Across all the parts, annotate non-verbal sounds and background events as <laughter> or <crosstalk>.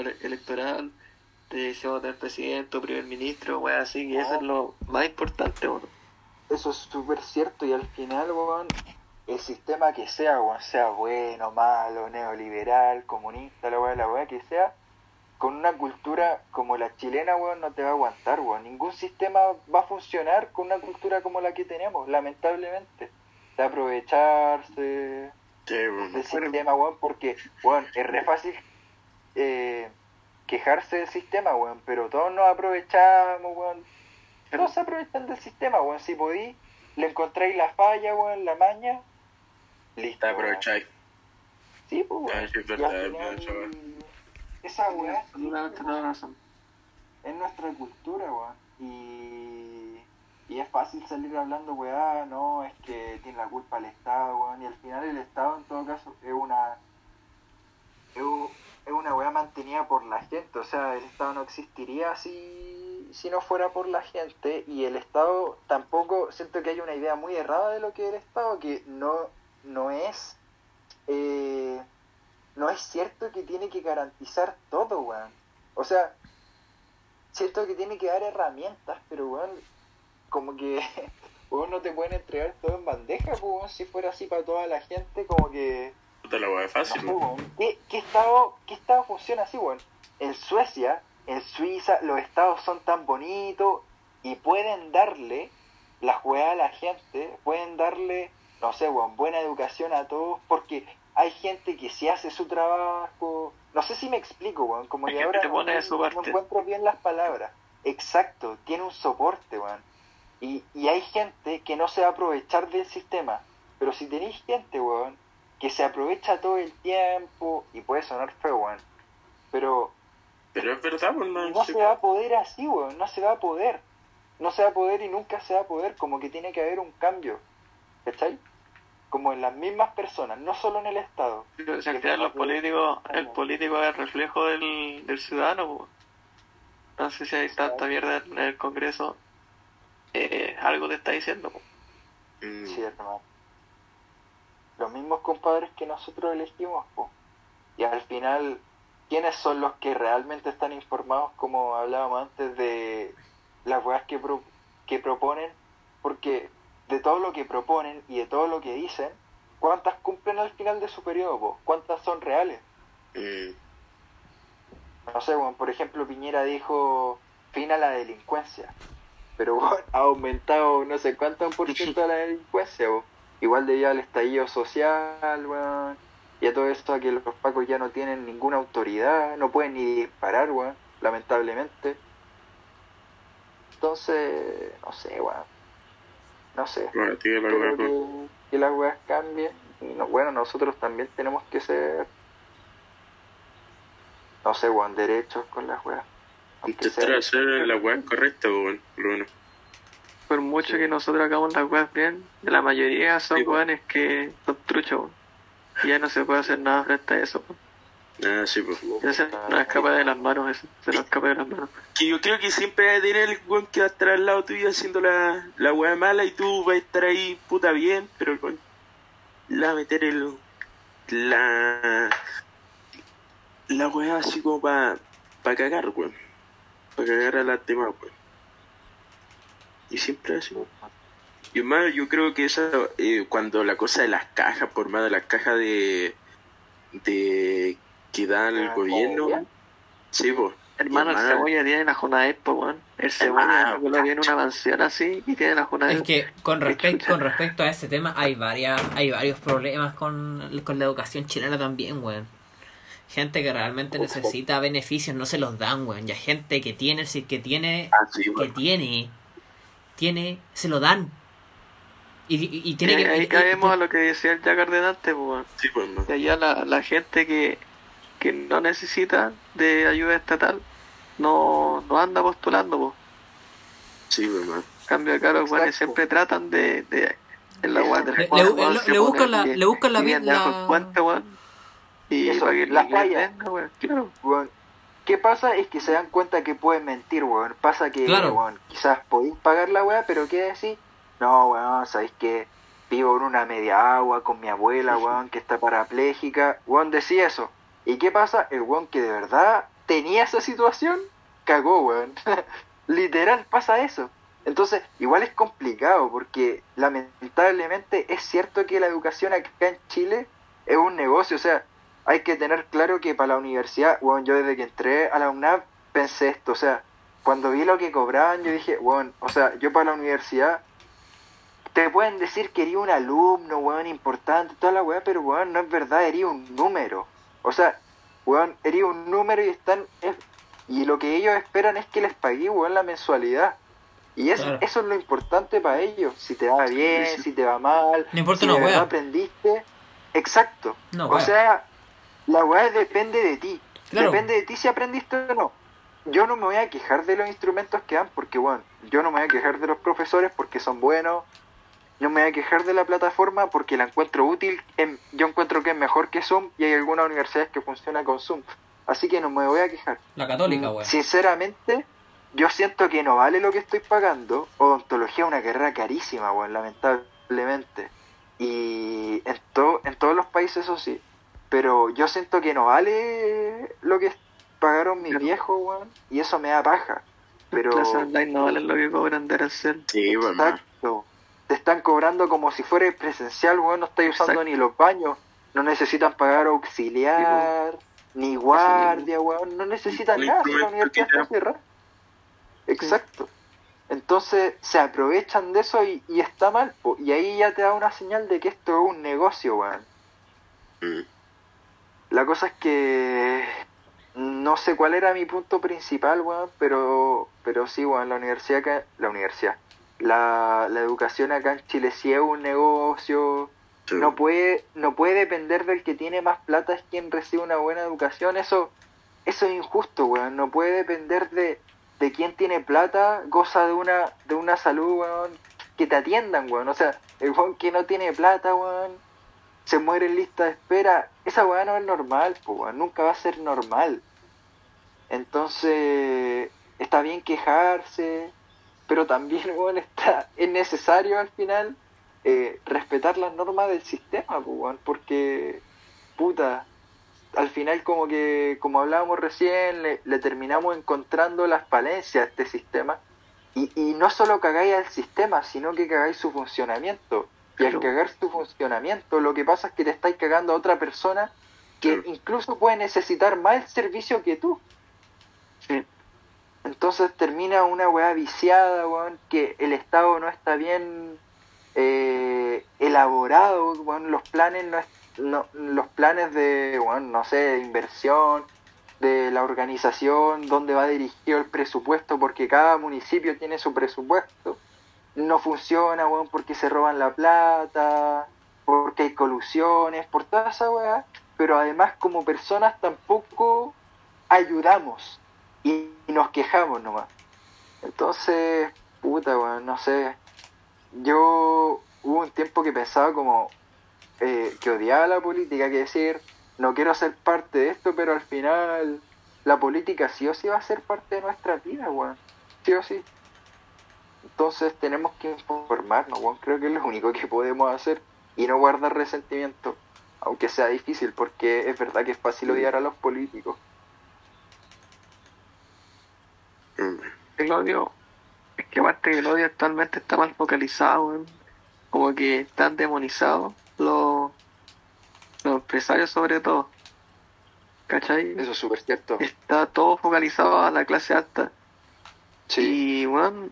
electoral, te decisión del presidente o primer ministro, weón, así que eso es lo más importante, weón. Eso es súper cierto y al final, weón, el sistema que sea, weón, sea bueno, malo, neoliberal, comunista, la weá, la weá que sea, con una cultura como la chilena, weón, no te va a aguantar, weón. Ningún sistema va a funcionar con una cultura como la que tenemos, lamentablemente. De aprovecharse del sistema, weón, porque, weón, es re fácil eh, quejarse del sistema, weón, pero todos nos aprovechamos, weón. Todos se aprovechan del sistema, weón. Si podí, le encontráis la falla, weón, la maña, listo. Te aprovecháis. Sí, pues, weón. Ah, sí, final, verdad, chaval. Esa weá Absolutamente toda razón. es nuestra cultura, weón. Y, y es fácil salir hablando, weá, no, es que tiene la culpa el Estado, weón. Y al final el Estado, en todo caso, es una. Es, es una weá mantenida por la gente. O sea, el Estado no existiría si, si no fuera por la gente. Y el Estado tampoco. Siento que hay una idea muy errada de lo que es el Estado, que no, no es. eh, no es cierto que tiene que garantizar todo, weón. O sea, cierto que tiene que dar herramientas, pero weón, como que <laughs> weón, no te pueden entregar todo en bandeja, pues, weón, si fuera así para toda la gente, como que Puta la weá fácil, ¿qué, qué estado, ¿qué estado funciona así, weón? En Suecia, en Suiza, los estados son tan bonitos y pueden darle la juega a la gente, pueden darle, no sé, weón, buena educación a todos, porque hay gente que sí hace su trabajo. No sé si me explico, weón, como que ahora no, encuentro bien las palabras. Exacto, tiene un soporte, weón. Y, y hay gente que no se va a aprovechar del sistema. Pero si tenéis gente, weón, que se aprovecha todo el tiempo, y puede sonar feo, weón, pero Pero es verdad, man. no se va a poder así, weón, no se va a poder. No se va a poder y nunca se va a poder, como que tiene que haber un cambio, ¿cachai? Como en las mismas personas, no solo en el Estado. Pero si al final los políticos, el político es el reflejo del, del ciudadano, po. entonces si hay tanta mierda en el Congreso, eh, algo te está diciendo. po. Mm. Sí, hermano. Los mismos compadres que nosotros elegimos, po. Y al final, ¿quiénes son los que realmente están informados, como hablábamos antes, de las weas que, pro- que proponen? Porque de todo lo que proponen y de todo lo que dicen, ¿cuántas cumplen al final de su periodo, po? ¿Cuántas son reales? Mm. No sé, bueno, por ejemplo, Piñera dijo fin a la delincuencia. Pero bueno, ha aumentado no sé cuánto por ciento la <laughs> delincuencia. Igual debido al estallido social, weón. Y a todo esto a que los pacos ya no tienen ninguna autoridad, no pueden ni disparar, weón, lamentablemente. Entonces, no sé, weón. No sé. Bueno, tío, la que, las weas cambien. Y no, bueno, nosotros también tenemos que ser, no sé, weón, derechos con las weas. Intentar hacer la weá correcta, pues, weón. Menos. Por mucho que nosotros hagamos las weas bien, la mayoría son Sí, weones que son truchos. po. Y ya no se puede hacer nada frente a eso. po. Ah, sí, pues. Ya se nos escapa de las manos eso, se nos escapa de las manos. Que yo creo que siempre va a tener el weón que va a estar al lado tuyo haciendo la, la weá mala y tú vas a estar ahí puta bien, pero weón la meter el. la. la weá así como para pa cagar, weón. Para cagar a las demás, weón. Y siempre así, weón. Y más, yo creo que esa, eh, cuando la cosa de las cajas, por más de las cajas de. de. que da el Ah, gobierno, ¿cómo? sí, pues. Hermano, el cebolla tiene la Junaed, po, weón. El cebolla lo viene una mansión así y tiene la Junaed. Es que con respecto, con respecto a ese tema hay varias, hay varios problemas con, con la educación chilena también, weón. Gente que realmente necesita beneficios no se los dan, weón. Y hay gente que tiene, sí, que tiene, Ah, sí, que tiene, tiene, se lo dan. Y, y- y tiene Y que ahí y- y- caemos a lo que decía el Jack Ardenante, po, weón. Sí, pues, no. Y allá la, la gente que, que no necesita de ayuda estatal no, no anda postulando, po. Sí, pues, cambio acá los weones Exacto. siempre tratan de, de en la del Le- le- le- le buscan la- le buscan la que vi- viven debajo la- puente. Y Eso, para que la les falla. venga, weón, claro. Weón, ¿Qué pasa? Es que se dan cuenta que pueden mentir, weón. Pasa que, Claro. weón, quizás podéis pagar la weá, pero ¿qué decir? No, weón, sabéis que vivo en una media agua con mi abuela, weón, que está parapléjica. Weón, decía eso. ¿Y qué pasa? El weón que de verdad tenía esa situación, cagó, weón. <laughs> Literal pasa eso. Entonces, igual es complicado porque lamentablemente es cierto que la educación acá en Chile es un negocio, o sea, hay que tener claro que para la universidad, bueno, yo desde que entré a la UNAV pensé esto, o sea, cuando vi lo que cobraban, yo dije, bueno, o sea, yo para la universidad, te pueden decir que eres un alumno, weón, importante, toda la weá, pero weón, no es verdad, eres un número. O sea, weón, eres un número y están, es- y lo que ellos esperan es que les pague, weón, la mensualidad. Y eso, Claro. eso es lo importante para ellos, si te va bien, Sí. si te va mal, No importa si una de verdad wea. aprendiste. Exacto. No, o sea, la weá depende de ti. Claro. Depende de ti si aprendiste o no. Yo no me voy a quejar de los instrumentos que dan porque, bueno, yo no me voy a quejar de los profesores porque son buenos. No me voy a quejar de la plataforma porque la encuentro útil. em- yo encuentro que es mejor que Zoom y hay algunas universidades que funcionan con Zoom. Así que no me voy a quejar. La católica, Mm, weón. Sinceramente, yo siento que no vale lo que estoy pagando. Odontología es una carrera carísima, weón, lamentablemente. Y en, to- en todos los países eso sí. Pero yo siento que no vale lo que pagaron mis Claro. viejos, weón. Y eso me da paja. Pero... Las online no valen lo que cobran de Arancel. Sí. Exacto. Te están cobrando como si fuera presencial, weón. No estáis usando Exacto. ni los baños. No necesitan pagar auxiliar, ni guardia, weón. No necesitan El nada. Si la universidad está cerrada. Exacto. Entonces se aprovechan de eso y, y está mal. po. Y ahí ya te da una señal de que esto es un negocio, weón. Mm. Cosa es que no sé cuál era mi punto principal, weón, pero, pero sí, weón, la universidad acá, la universidad, la, la educación acá en Chile sí es un negocio, Sí. no puede, no puede depender del que tiene más plata es quien recibe una buena educación, eso, eso es injusto, weón, no puede depender de, de quién tiene plata, goza de una, de una salud, weón, que te atiendan, weón, o sea, el weón que no tiene plata, weón, se muere en lista de espera, esa weá no es normal, pues nunca va a ser normal. Entonces, está bien quejarse, pero también, <laughs> está, es necesario al final eh, respetar las normas del sistema, pues porque, puta, al final como que, como hablábamos recién, le, le terminamos encontrando las falencias a este sistema. Y, y no solo cagáis al sistema, sino que cagáis su funcionamiento. Y al cagar su funcionamiento, lo que pasa es que te estáis cagando a otra persona que incluso puede necesitar más el servicio que tú. Sí. Entonces termina una weá viciada, weón, que el Estado no está bien eh, elaborado, weón, los planes no, es- no- los planes de, weón, no sé, de inversión, de la organización, dónde va dirigido el presupuesto, porque cada municipio tiene su presupuesto, no funciona, weón, porque se roban la plata, porque hay colusiones, por toda esa weá, pero además como personas tampoco ayudamos y, nos quejamos nomás. Entonces, puta, weón, no sé. Yo hubo un tiempo que pensaba como eh, que odiaba la política, que decir, no quiero ser parte de esto, pero al final la política sí o sí va a ser parte de nuestra vida, weón. Sí o sí. Entonces tenemos que informarnos, weón. Creo que es lo único que podemos hacer y no guardar resentimiento, aunque sea difícil, porque es verdad que es fácil odiar a los políticos. Mm. El odio, es que aparte que el odio actualmente está mal focalizado, como que están demonizados los, los empresarios sobre todo. ¿Cachai? Eso es súper cierto. Está todo focalizado a la clase alta. Sí, Y, bueno,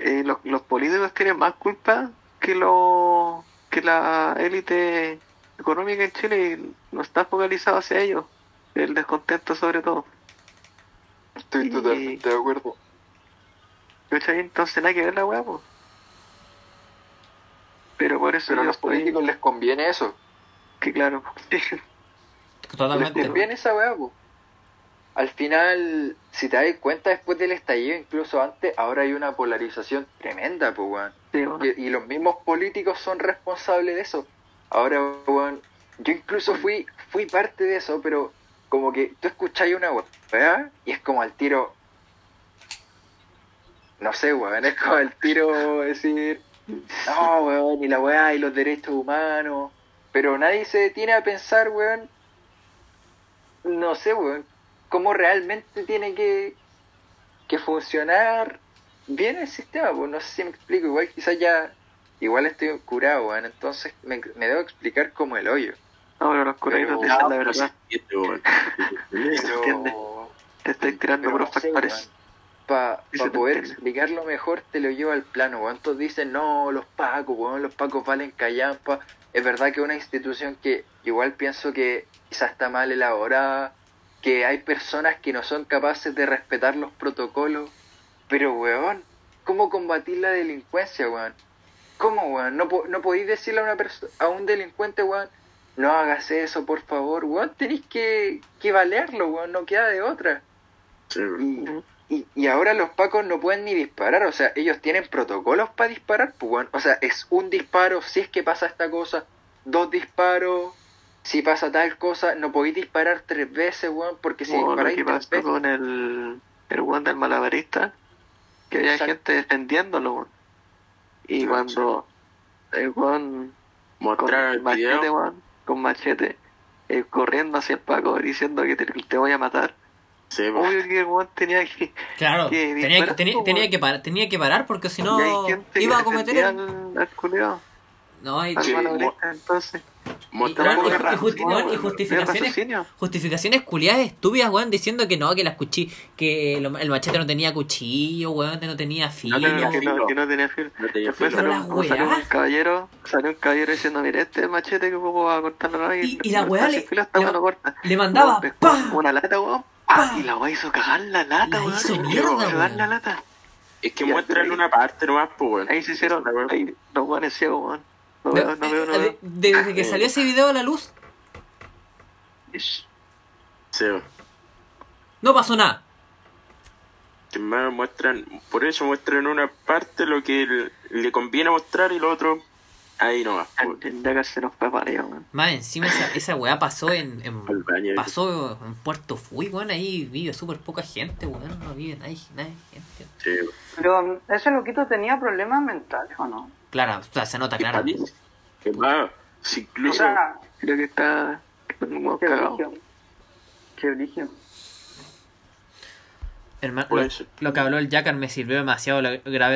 eh, los, los políticos tienen más culpa que, lo, que la élite económica en Chile y no está focalizado hacia ellos. El descontento sobre todo. estoy y- totalmente de acuerdo. Entonces nada que ver la weá, po. Pero por eso Pero a los estoy- políticos les conviene eso. que claro, Les Totalmente. conviene esa weá, po. Al final, si te das cuenta, después del estallido, incluso antes, ahora hay una polarización tremenda, pues, weón. sí, bueno, Y, y los mismos políticos son responsables de eso. Ahora, weón, yo incluso fui, fui parte de eso, pero como que tú escucháis una weá y es como al tiro. No sé, weón, es como al tiro decir, no, weón, y la weá y los derechos humanos. Pero nadie se detiene a pensar, weón, no sé, weón, cómo realmente tiene que, que funcionar bien el sistema, pues no sé si me explico, igual quizás ya, igual estoy curado, weón, entonces me, me debo explicar como el hoyo. No, pero los curaditos Pero- dicen la verdad. Pero, <laughs> Te estoy tirando no sé, factores. Para te poder entiende. explicarlo mejor te lo llevo al plano. Todos dicen, no, los pacos, weón, los pacos valen callampa. Es verdad que una institución que igual pienso que quizás está mal elaborada, que hay personas que no son capaces de respetar los protocolos, pero, weón, ¿cómo combatir la delincuencia, weón? ¿Cómo, weón? No, po- no podéis decirle a, una a un delincuente, weón, no hagas eso, por favor, weón, tenéis que, que balearlo, weón, no queda de otra. Sí, weón. Y, y, y ahora los pacos no pueden ni disparar, o sea, ellos tienen protocolos para disparar, pues bueno, o sea, es un disparo si es que pasa esta cosa, dos disparos si pasa tal cosa, no podéis disparar tres veces, weón, porque si lo disparáis tres pasó veces, con el, el weón del malabarista, que había Exacto. gente defendiéndolo, weón. Y cuando el weón con Mostrar el machete, video. weón, con machete, eh, corriendo hacia el Paco diciendo que te, te voy a matar. Sí. Obvio que el weón tenía que. Claro, Que tenía que, tenía, tenía que parar, tenía que parar porque si no iba a cometer el... al, No, hay Sí, entonces. Y- justi- justificaciones justificaciones culiadas estúpidas, weón, diciendo que no, que las cuchillas, que lo- el machete no tenía cuchillo, weón, que no tenía filo. No que, no, que no tenía filo. Después salió, las un- salió un caballero, salió un caballero diciendo, mire, este machete que ocupo para cortar la Y- y la weá le- le- weá no corta. le mandaba. Una lata, weón, ¡pa! Y la weá hizo cagar la lata, La weón. hizo mierda, la lata. Es que muestran una parte nomás, pues, weón. Ahí se hicieron, ahí los weones ciegos, weón. No De- veo, no veo, no de- veo. Desde que salió ese video a la luz. Sí, no pasó nada. Que más muestran, por eso muestran una parte lo que le, conviene mostrar y lo otro ahí nomás. pues. weón. Tendría que se nos fue. Más encima esa, esa weá pasó en, en- Al baño. pasó en Puerto Fui, weón, ahí vive súper poca gente, weón, no vive nadie, nadie gente. Sí. Pero ese loquito tenía problemas mentales, ¿o no? Claro, o sea, se nota ¿Qué parece? Que más, si O incluso sea, Creo que está qué origen. Qué origen. Hermano, lo, lo que habló el Jackar me sirvió demasiado la grave